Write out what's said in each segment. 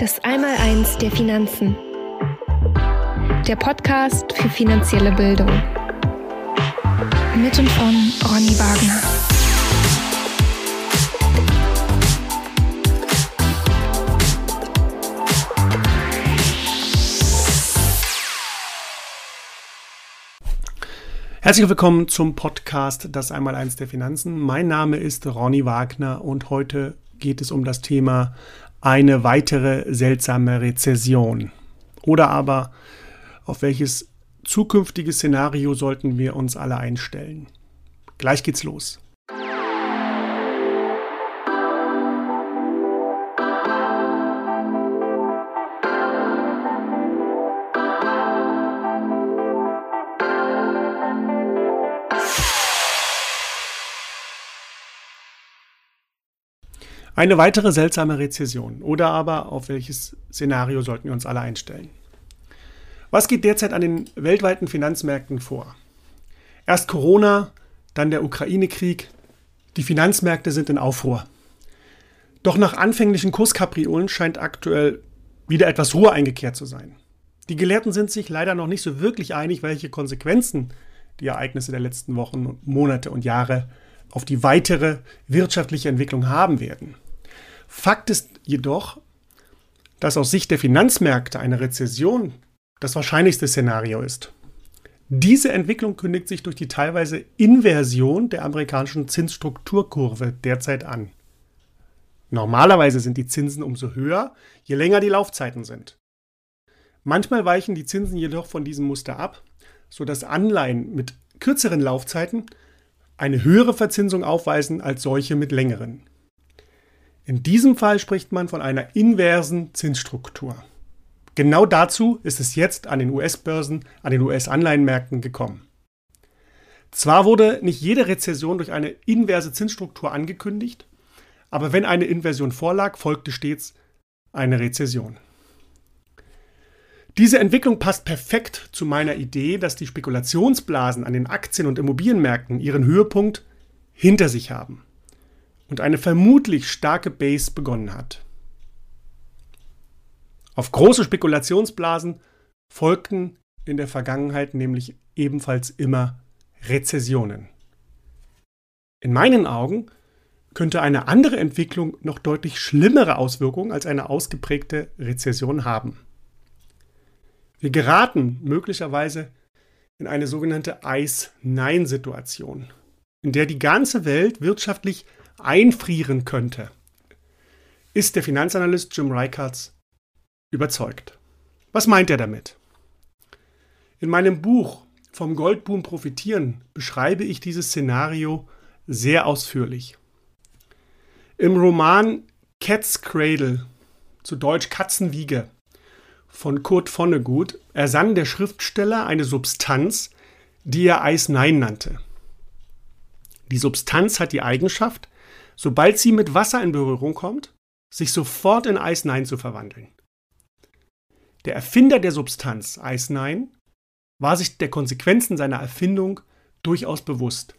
Das Einmaleins der Finanzen. Der Podcast für finanzielle Bildung. Mit und von Ronny Wagner. Herzlich willkommen zum Podcast Das Einmaleins der Finanzen. Mein Name ist Ronny Wagner und heute geht es um das Thema eine weitere seltsame Rezession. Oder aber auf welches zukünftige Szenario sollten wir uns alle einstellen. Gleich geht's los. Eine weitere seltsame Rezession. Oder aber auf welches Szenario sollten wir uns alle einstellen? Was geht derzeit an den weltweiten Finanzmärkten vor? Erst Corona, dann der Ukraine-Krieg. Die Finanzmärkte sind in Aufruhr. Doch nach anfänglichen Kurskapriolen scheint aktuell wieder etwas Ruhe eingekehrt zu sein. Die Gelehrten sind sich leider noch nicht so wirklich einig, welche Konsequenzen die Ereignisse der letzten Wochen, Monate und Jahre auf die weitere wirtschaftliche Entwicklung haben werden. Fakt ist jedoch, dass aus Sicht der Finanzmärkte eine Rezession das wahrscheinlichste Szenario ist. Diese Entwicklung kündigt sich durch die teilweise Inversion der amerikanischen Zinsstrukturkurve derzeit an. Normalerweise sind die Zinsen umso höher, je länger die Laufzeiten sind. Manchmal weichen die Zinsen jedoch von diesem Muster ab, sodass Anleihen mit kürzeren Laufzeiten eine höhere Verzinsung aufweisen als solche mit längeren. In diesem Fall spricht man von einer inversen Zinsstruktur. Genau dazu ist es jetzt an den US-Börsen, an den US-Anleihenmärkten gekommen. Zwar wurde nicht jede Rezession durch eine inverse Zinsstruktur angekündigt, aber wenn eine Inversion vorlag, folgte stets eine Rezession. Diese Entwicklung passt perfekt zu meiner Idee, dass die Spekulationsblasen an den Aktien- und Immobilienmärkten ihren Höhepunkt hinter sich haben und eine vermutlich starke Base begonnen hat. Auf große Spekulationsblasen folgten in der Vergangenheit nämlich ebenfalls immer Rezessionen. In meinen Augen könnte eine andere Entwicklung noch deutlich schlimmere Auswirkungen als eine ausgeprägte Rezession haben. Wir geraten möglicherweise in eine sogenannte Eis-Nein-Situation, in der die ganze Welt wirtschaftlich einfrieren könnte, ist der Finanzanalyst Jim Reikards überzeugt. Was meint er damit? In meinem Buch Vom Goldboom profitieren beschreibe ich dieses Szenario sehr ausführlich. Im Roman Cat's Cradle, zu Deutsch Katzenwiege, von Kurt Vonnegut, ersann der Schriftsteller eine Substanz, die er Eis Nein nannte. Die Substanz hat die Eigenschaft, sobald sie mit Wasser in Berührung kommt, sich sofort in Eis Nein zu verwandeln. Der Erfinder der Substanz Eis Nein war sich der Konsequenzen seiner Erfindung durchaus bewusst.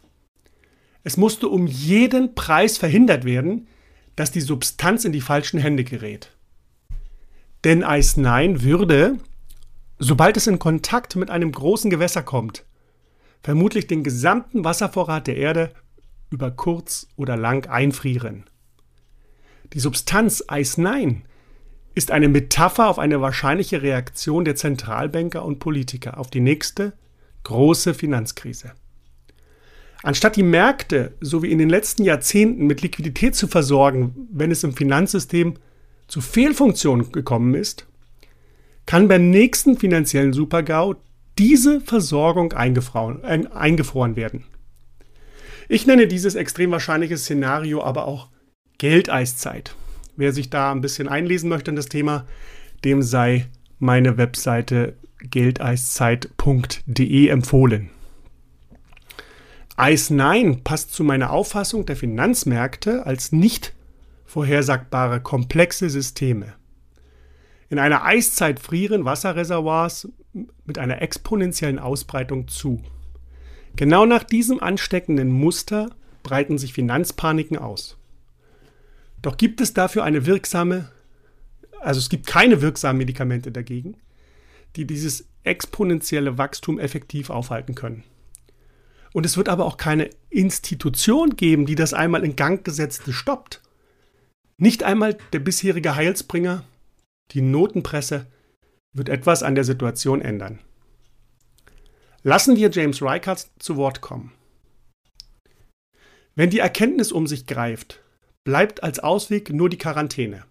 Es musste um jeden Preis verhindert werden, dass die Substanz in die falschen Hände gerät. Denn Eis Nein würde, sobald es in Kontakt mit einem großen Gewässer kommt, vermutlich den gesamten Wasservorrat der Erde über kurz oder lang einfrieren. Die Substanz Eis Nein ist eine Metapher auf eine wahrscheinliche Reaktion der Zentralbanker und Politiker auf die nächste große Finanzkrise. Anstatt die Märkte so wie in den letzten Jahrzehnten mit Liquidität zu versorgen, wenn es im Finanzsystem zu Fehlfunktionen gekommen ist, kann beim nächsten finanziellen Supergau diese Versorgung eingefroren, äh, eingefroren werden. Ich nenne dieses extrem wahrscheinliche Szenario aber auch Geldeiszeit. Wer sich da ein bisschen einlesen möchte in das Thema, dem sei meine Webseite geldeiszeit.de empfohlen. Eis Nein passt zu meiner Auffassung der Finanzmärkte als nicht vorhersagbare komplexe Systeme. In einer Eiszeit frieren Wasserreservoirs mit einer exponentiellen Ausbreitung zu. Genau nach diesem ansteckenden Muster breiten sich Finanzpaniken aus. Doch gibt es dafür eine wirksame also es gibt keine wirksamen Medikamente dagegen, die dieses exponentielle Wachstum effektiv aufhalten können. Und es wird aber auch keine Institution geben, die das einmal in Gang gesetzte stoppt. Nicht einmal der bisherige Heilsbringer, die Notenpresse, wird etwas an der Situation ändern. Lassen wir James Reichardt zu Wort kommen. Wenn die Erkenntnis um sich greift, bleibt als Ausweg nur die Quarantäne.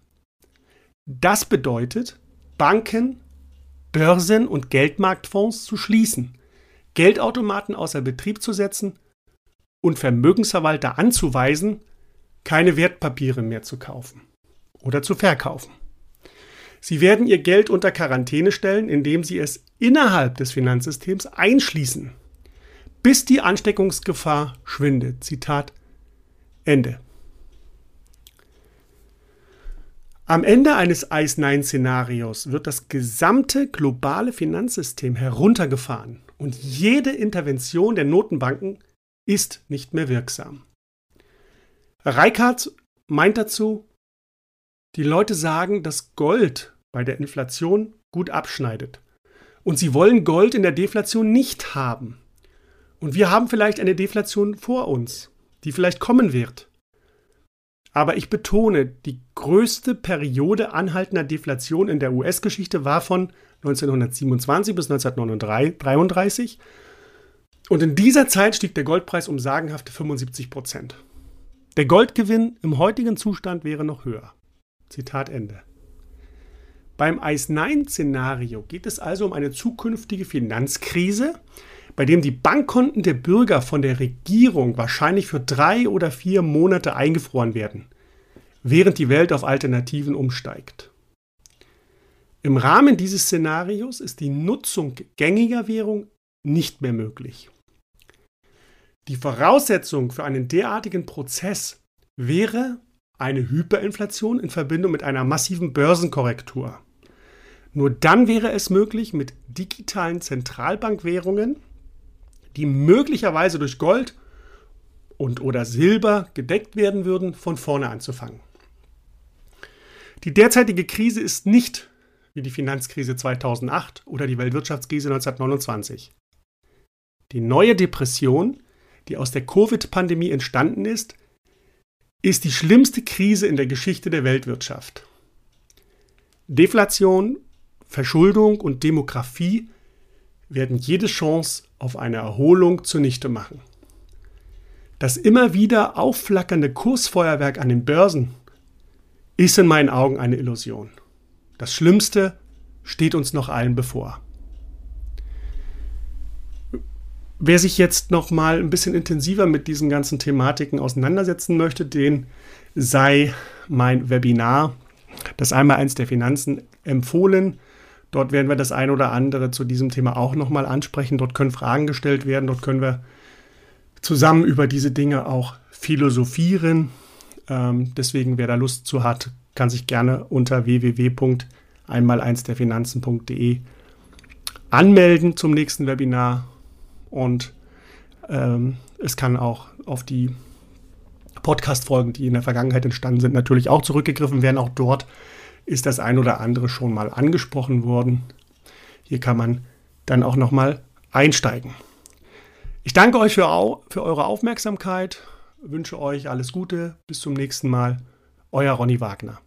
Das bedeutet, Banken, Börsen und Geldmarktfonds zu schließen, Geldautomaten außer Betrieb zu setzen und Vermögensverwalter anzuweisen, keine Wertpapiere mehr zu kaufen oder zu verkaufen. Sie werden ihr Geld unter Quarantäne stellen, indem sie es innerhalb des Finanzsystems einschließen, bis die Ansteckungsgefahr schwindet. Zitat Ende. Am Ende eines ICE-9-Szenarios wird das gesamte globale Finanzsystem heruntergefahren und jede Intervention der Notenbanken ist nicht mehr wirksam. Reichardt meint dazu, die Leute sagen, dass Gold bei der Inflation gut abschneidet. Und sie wollen Gold in der Deflation nicht haben. Und wir haben vielleicht eine Deflation vor uns, die vielleicht kommen wird. Aber ich betone, die größte Periode anhaltender Deflation in der US-Geschichte war von 1927 bis 1933. Und in dieser Zeit stieg der Goldpreis um sagenhafte 75 Prozent. Der Goldgewinn im heutigen Zustand wäre noch höher. Zitat Ende. Beim ICE-9-Szenario geht es also um eine zukünftige Finanzkrise, bei dem die Bankkonten der Bürger von der Regierung wahrscheinlich für drei oder vier Monate eingefroren werden, während die Welt auf Alternativen umsteigt. Im Rahmen dieses Szenarios ist die Nutzung gängiger Währung nicht mehr möglich. Die Voraussetzung für einen derartigen Prozess wäre eine Hyperinflation in Verbindung mit einer massiven Börsenkorrektur. Nur dann wäre es möglich, mit digitalen Zentralbankwährungen, die möglicherweise durch Gold und oder Silber gedeckt werden würden, von vorne anzufangen. Die derzeitige Krise ist nicht wie die Finanzkrise 2008 oder die Weltwirtschaftskrise 1929. Die neue Depression die aus der Covid-Pandemie entstanden ist, ist die schlimmste Krise in der Geschichte der Weltwirtschaft. Deflation, Verschuldung und Demografie werden jede Chance auf eine Erholung zunichte machen. Das immer wieder aufflackernde Kursfeuerwerk an den Börsen ist in meinen Augen eine Illusion. Das Schlimmste steht uns noch allen bevor. Wer sich jetzt noch mal ein bisschen intensiver mit diesen ganzen Thematiken auseinandersetzen möchte, den sei mein Webinar, das einmal eins der Finanzen, empfohlen. Dort werden wir das ein oder andere zu diesem Thema auch noch mal ansprechen. Dort können Fragen gestellt werden. Dort können wir zusammen über diese Dinge auch philosophieren. Ähm, deswegen, wer da Lust zu hat, kann sich gerne unter www.einmal eins der Finanzen.de anmelden zum nächsten Webinar und ähm, es kann auch auf die Podcast-Folgen, die in der Vergangenheit entstanden sind, natürlich auch zurückgegriffen werden. Auch dort ist das ein oder andere schon mal angesprochen worden. Hier kann man dann auch noch mal einsteigen. Ich danke euch für, für eure Aufmerksamkeit, wünsche euch alles Gute, bis zum nächsten Mal. Euer Ronny Wagner.